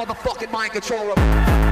motherfucking mind controller.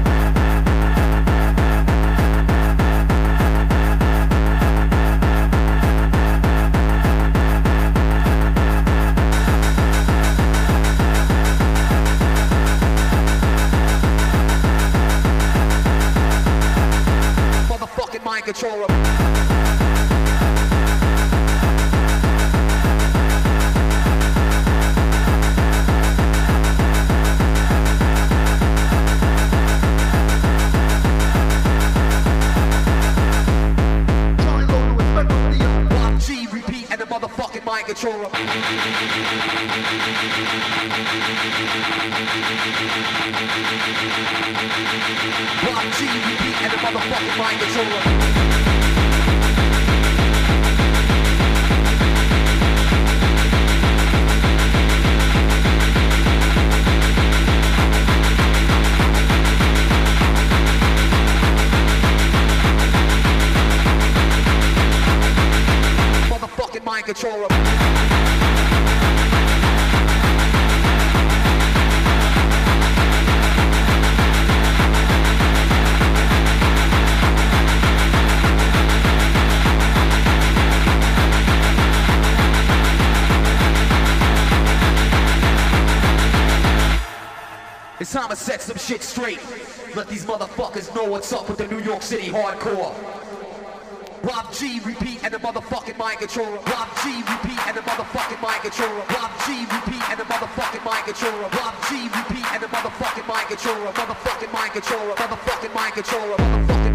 straight. Let these motherfuckers know what's up with the New York City hardcore. Rob Gee, repeat, and the motherfucking mind controller. Rob Gee, repeat, and the motherfucking mind controller. Rob Gee, repeat, and the motherfucking mind controller. Rob Gee, repeat, and the motherfucking mind controller. Motherfucking mind controller. Motherfucking mind controller. Motherfucking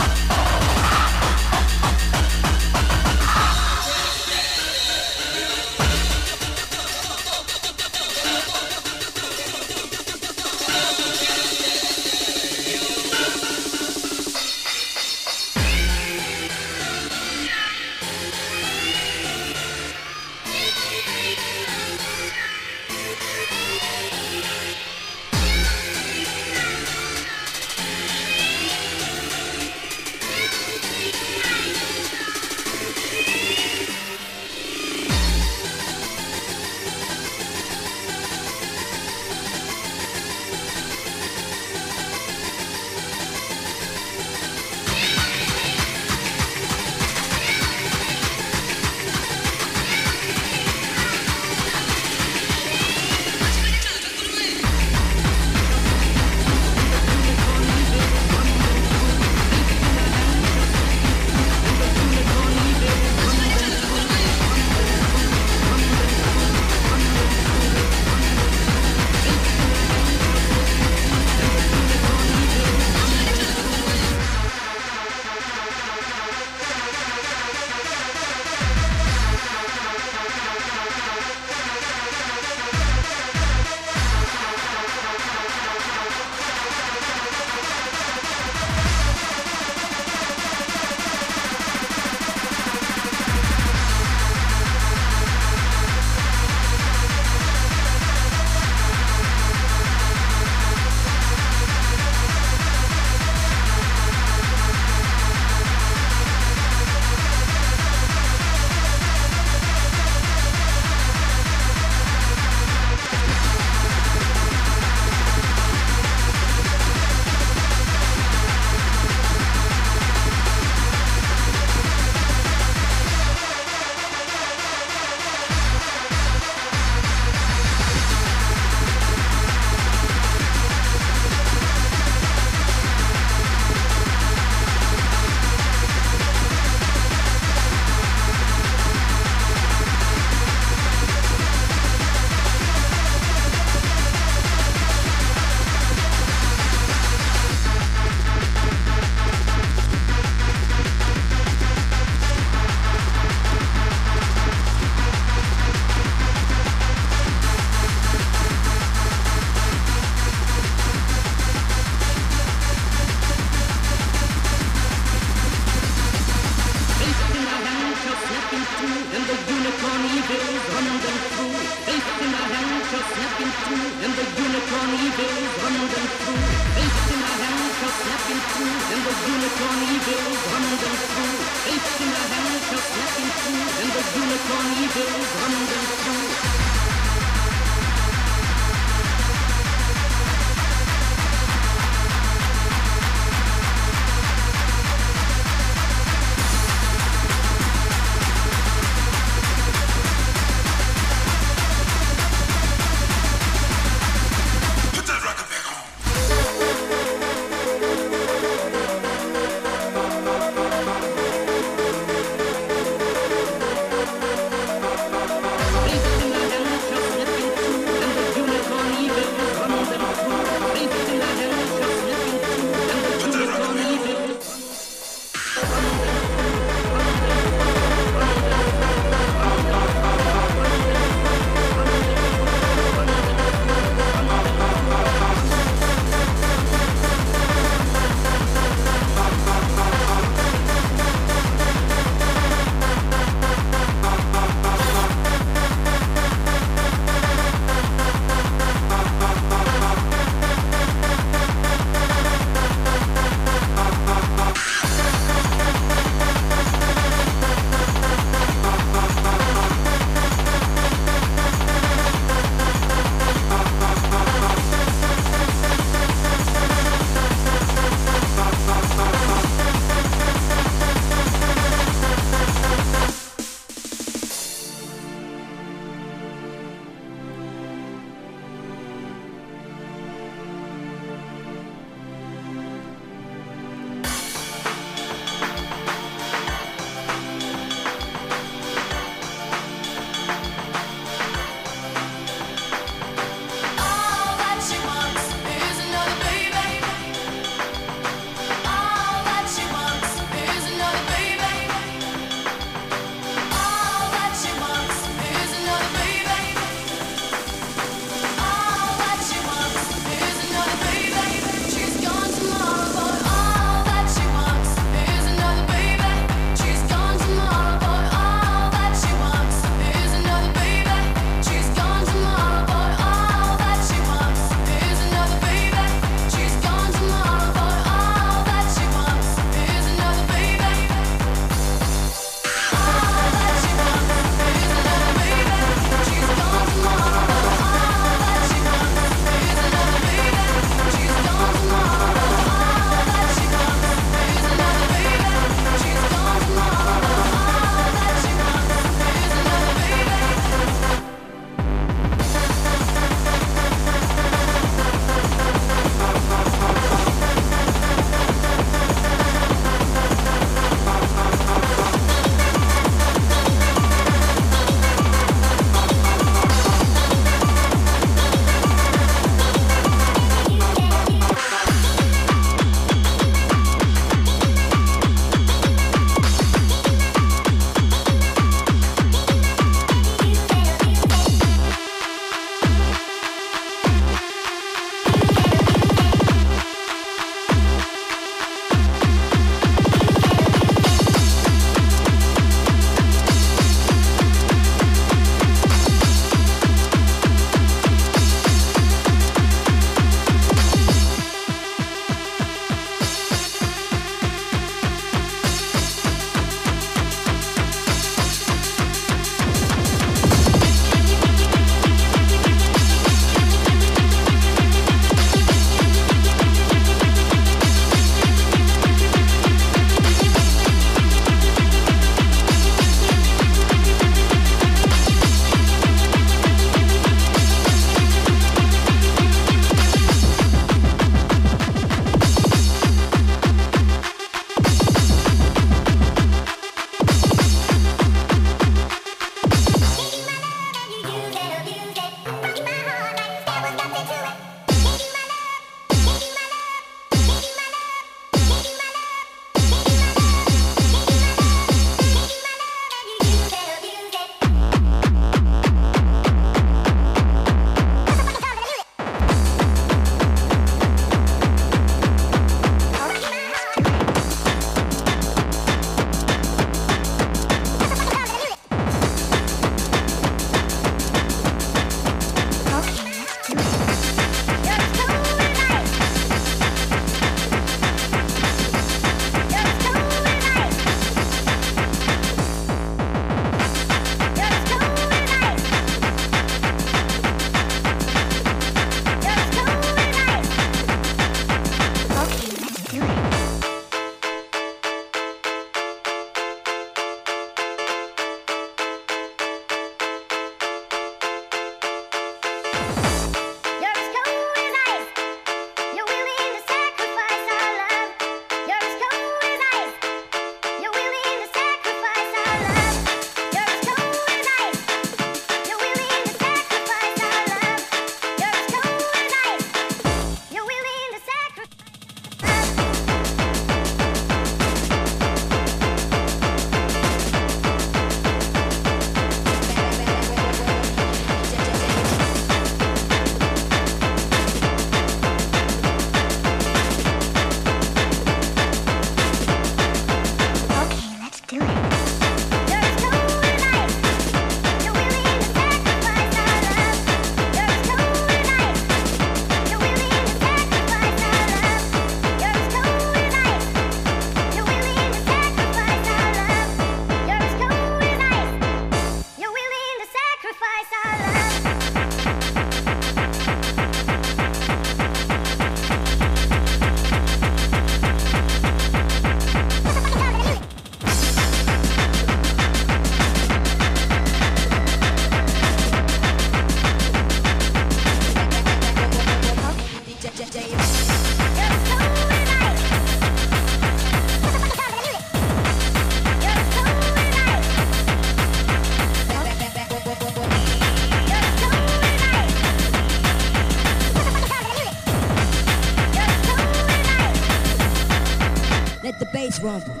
Düşman.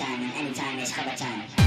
Anytime anytime is cover time.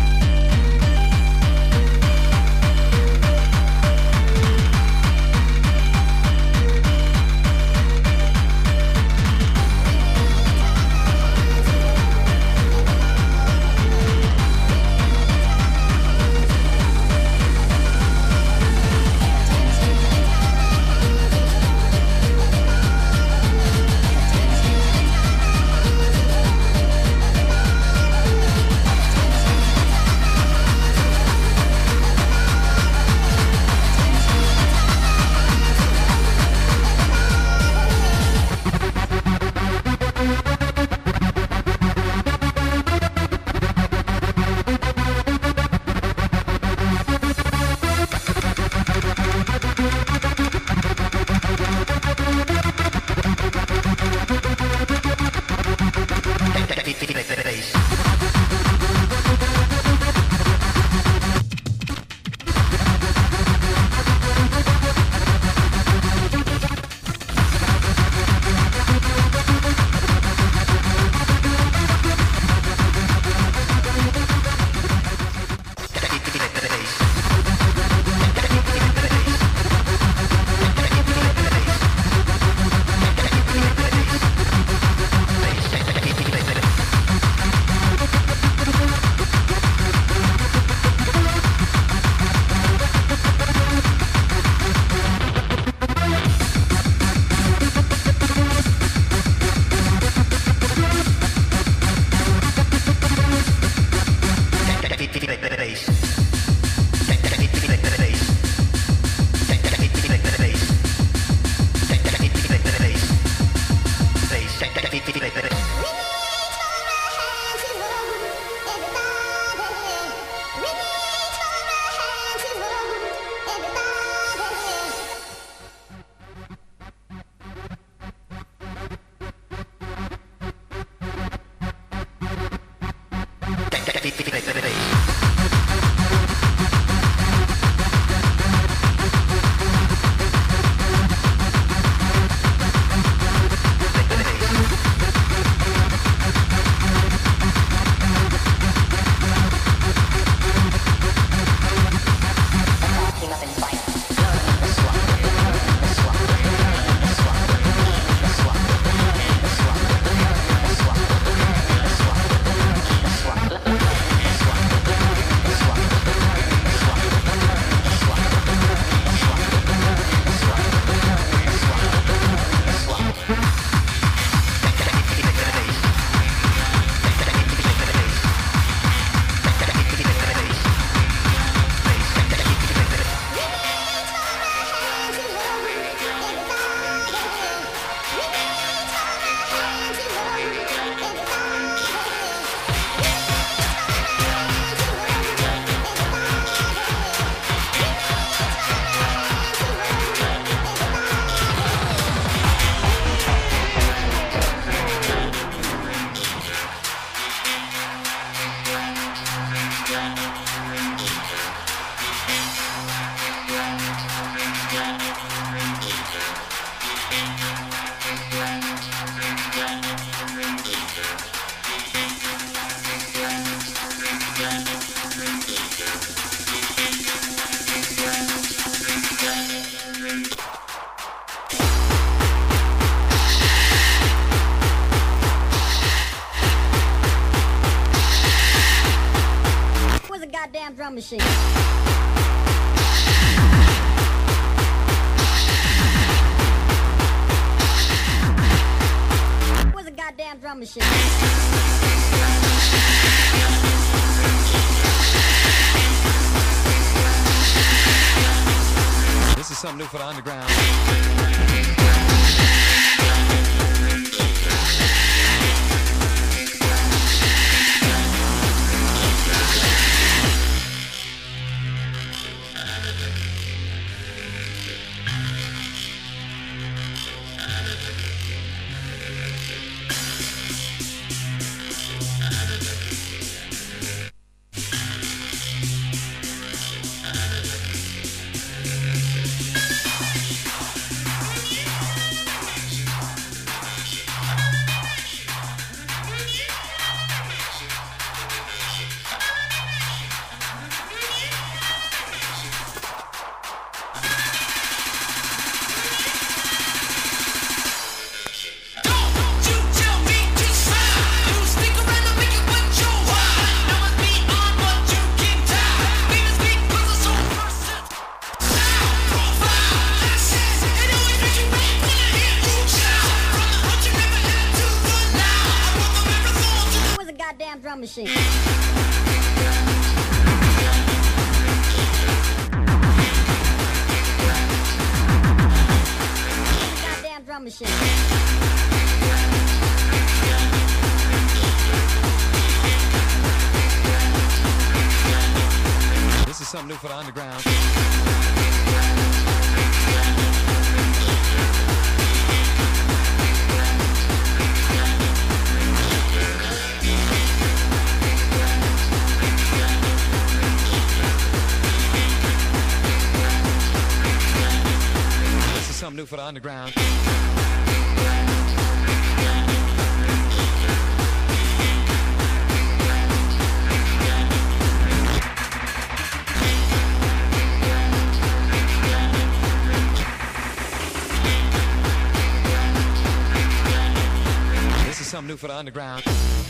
For the underground.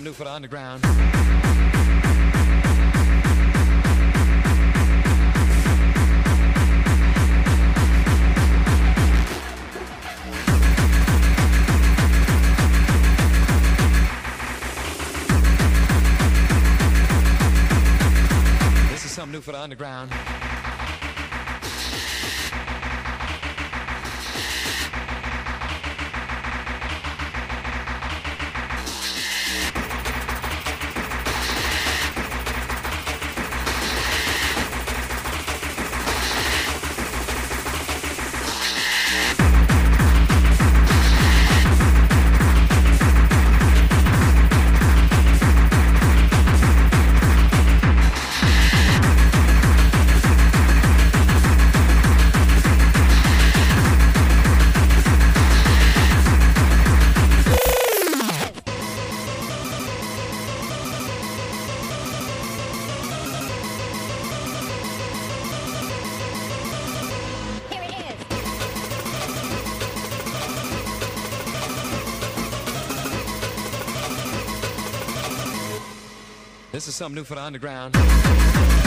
Something new for the underground. This is something new for the underground. Something new for the underground.